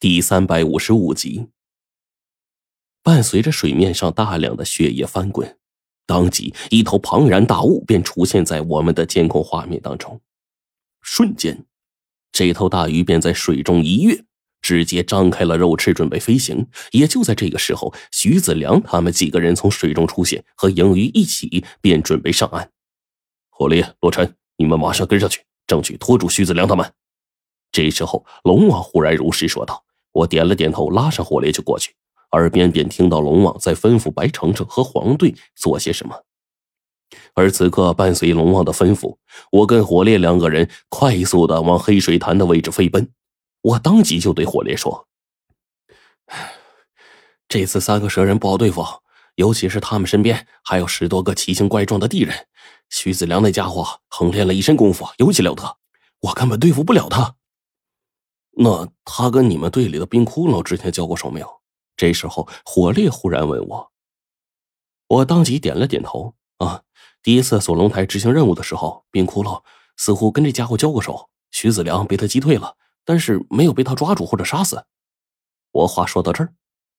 第三百五十五集，伴随着水面上大量的血液翻滚，当即一头庞然大物便出现在我们的监控画面当中。瞬间，这头大鱼便在水中一跃，直接张开了肉翅准备飞行。也就在这个时候，徐子良他们几个人从水中出现，和盈余一起便准备上岸。火烈、罗晨，你们马上跟上去，争取拖住徐子良他们。这时候，龙王忽然如实说道。我点了点头，拉上火烈就过去，耳边便听到龙王在吩咐白程程和黄队做些什么。而此刻，伴随龙王的吩咐，我跟火烈两个人快速的往黑水潭的位置飞奔。我当即就对火烈说：“这次三个蛇人不好对付，尤其是他们身边还有十多个奇形怪状的地人。徐子良那家伙横练了一身功夫，尤其了得，我根本对付不了他。”那他跟你们队里的冰窟窿之前交过手没有？这时候，火烈忽然问我，我当即点了点头。啊，第一次锁龙台执行任务的时候，冰窟窿似乎跟这家伙交过手，徐子良被他击退了，但是没有被他抓住或者杀死。我话说到这儿，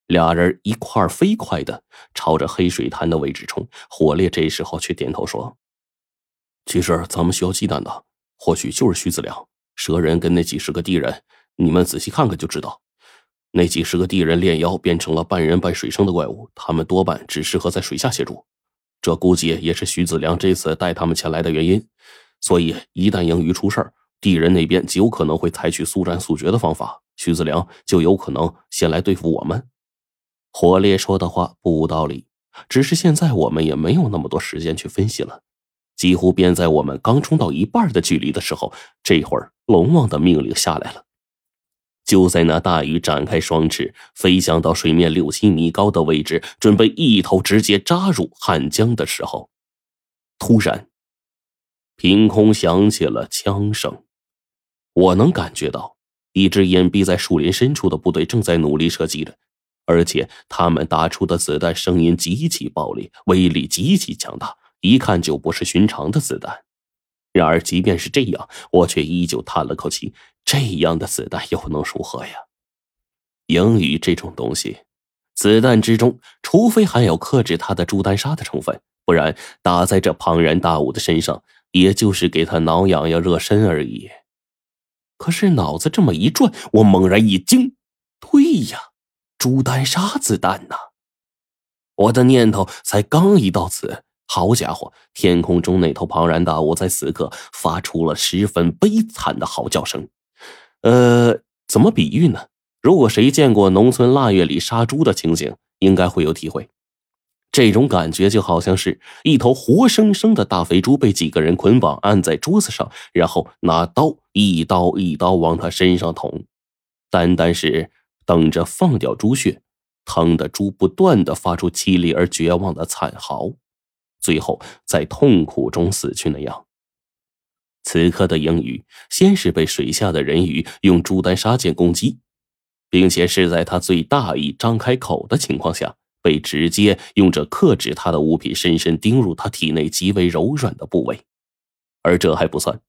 俩人一块飞快的朝着黑水潭的位置冲。火烈这时候却点头说：“其实咱们需要忌惮的，或许就是徐子良、蛇人跟那几十个地人。”你们仔细看看就知道，那几十个地人炼妖变成了半人半水生的怪物，他们多半只适合在水下协助。这估计也是徐子良这次带他们前来的原因。所以一旦英鱼出事儿地人那边极有可能会采取速战速决的方法，徐子良就有可能先来对付我们。火烈说的话不无道理，只是现在我们也没有那么多时间去分析了。几乎便在我们刚冲到一半的距离的时候，这会儿龙王的命令下来了。就在那大鱼展开双翅，飞翔到水面六七米高的位置，准备一头直接扎入汉江的时候，突然，凭空响起了枪声。我能感觉到，一支隐蔽在树林深处的部队正在努力射击着，而且他们打出的子弹声音极其暴力，威力极其强大，一看就不是寻常的子弹。然而，即便是这样，我却依旧叹了口气。这样的子弹又能如何呀？英语这种东西，子弹之中，除非含有克制它的朱丹砂的成分，不然打在这庞然大物的身上，也就是给他挠痒痒、热身而已。可是脑子这么一转，我猛然一惊：对呀，朱丹砂子弹呐！我的念头才刚一到此。好家伙！天空中那头庞然大物在此刻发出了十分悲惨的嚎叫声。呃，怎么比喻呢？如果谁见过农村腊月里杀猪的情景，应该会有体会。这种感觉就好像是一头活生生的大肥猪被几个人捆绑按在桌子上，然后拿刀一刀一刀往他身上捅，单单是等着放掉猪血，疼的猪不断的发出凄厉而绝望的惨嚎。最后在痛苦中死去那样。此刻的英语先是被水下的人鱼用朱丹砂剑攻击，并且是在他最大意张开口的情况下，被直接用这克制他的物品深深钉入他体内极为柔软的部位。而这还不算，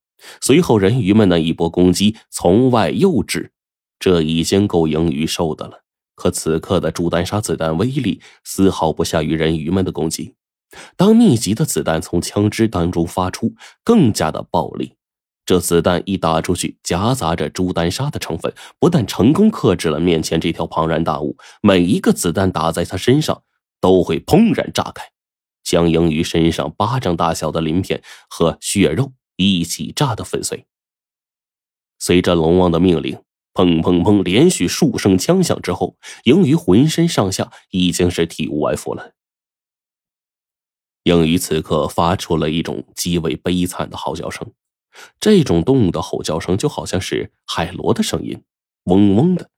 随后人鱼们那一波攻击从外又至，这已经够英鱼受的了。可此刻的朱丹砂子弹威力丝毫不下于人鱼们的攻击。当密集的子弹从枪支当中发出，更加的暴力。这子弹一打出去，夹杂着朱丹砂的成分，不但成功克制了面前这条庞然大物，每一个子弹打在他身上，都会砰然炸开，将英鱼身上巴掌大小的鳞片和血肉一起炸得粉碎。随着龙王的命令，砰砰砰，连续数声枪响之后，英鱼浑身上下已经是体无完肤了。英语此刻发出了一种极为悲惨的嚎叫声，这种动物的吼叫声就好像是海螺的声音，嗡嗡的，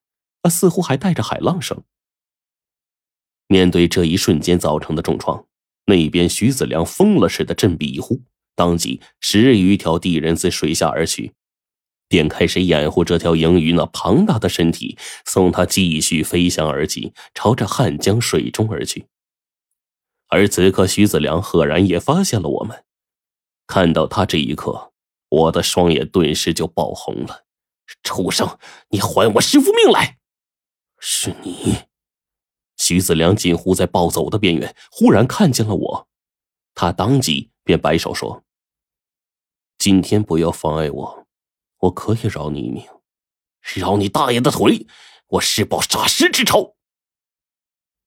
啊，似乎还带着海浪声。面对这一瞬间造成的重创，那边徐子良疯了似的振臂一呼，当即十余条地人自水下而去，便开始掩护这条鲸鱼那庞大的身体，送它继续飞翔而起，朝着汉江水中而去。而此刻，徐子良赫然也发现了我们。看到他这一刻，我的双眼顿时就爆红了。畜生，你还我师父命来！是你。徐子良近乎在暴走的边缘，忽然看见了我，他当即便摆手说：“今天不要妨碍我，我可以饶你一命。”饶你大爷的腿！我誓报杀师之仇！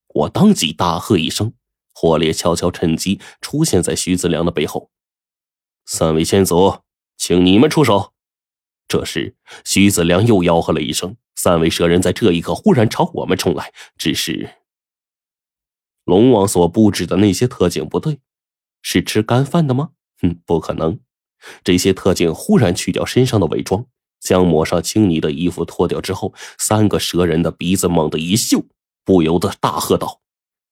我当即大喝一声，火烈悄悄趁机出现在徐子良的背后。三位先祖，请你们出手。这时，徐子良又吆喝了一声，三位蛇人在这一刻忽然朝我们冲来，只是。龙王所布置的那些特警不对，是吃干饭的吗？哼，不可能！这些特警忽然去掉身上的伪装，将抹上青泥的衣服脱掉之后，三个蛇人的鼻子猛地一嗅，不由得大喝道：“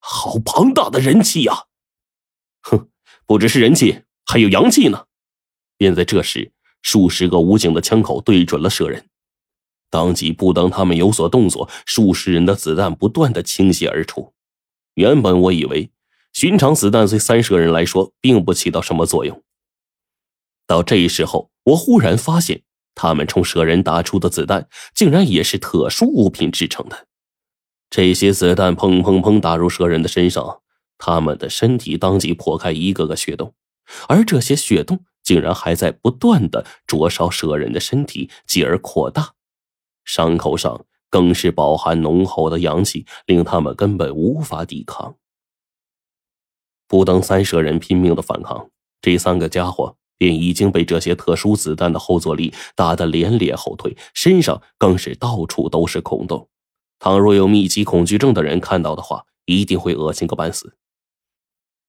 好庞大的人气呀！”哼，不只是人气，还有阳气呢！便在这时，数十个武警的枪口对准了蛇人，当即不等他们有所动作，数十人的子弹不断的倾泻而出。原本我以为，寻常子弹对三十个人来说并不起到什么作用。到这时候，我忽然发现，他们冲蛇人打出的子弹，竟然也是特殊物品制成的。这些子弹砰砰砰打入蛇人的身上，他们的身体当即破开一个个血洞，而这些血洞竟然还在不断的灼烧蛇人的身体，继而扩大，伤口上。更是饱含浓厚的阳气，令他们根本无法抵抗。不等三蛇人拼命的反抗，这三个家伙便已经被这些特殊子弹的后坐力打得连连后退，身上更是到处都是孔洞。倘若有密集恐惧症的人看到的话，一定会恶心个半死。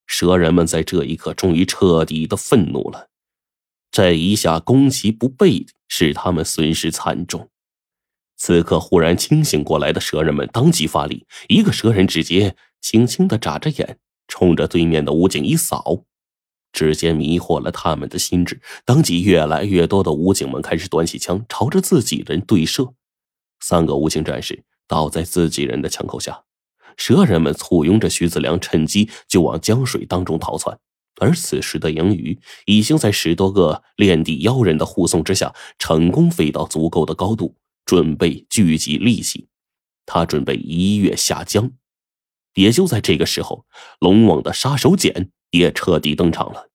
蛇人们在这一刻终于彻底的愤怒了，这一下攻其不备，使他们损失惨重。此刻忽然清醒过来的蛇人们当即发力，一个蛇人直接轻轻的眨着眼，冲着对面的武警一扫，直接迷惑了他们的心智。当即，越来越多的武警们开始端起枪，朝着自己人对射。三个武警战士倒在自己人的枪口下，蛇人们簇拥着徐子良，趁机就往江水当中逃窜。而此时的杨宇已经在十多个炼地妖人的护送之下，成功飞到足够的高度。准备聚集力气，他准备一跃下江。也就在这个时候，龙王的杀手锏也彻底登场了。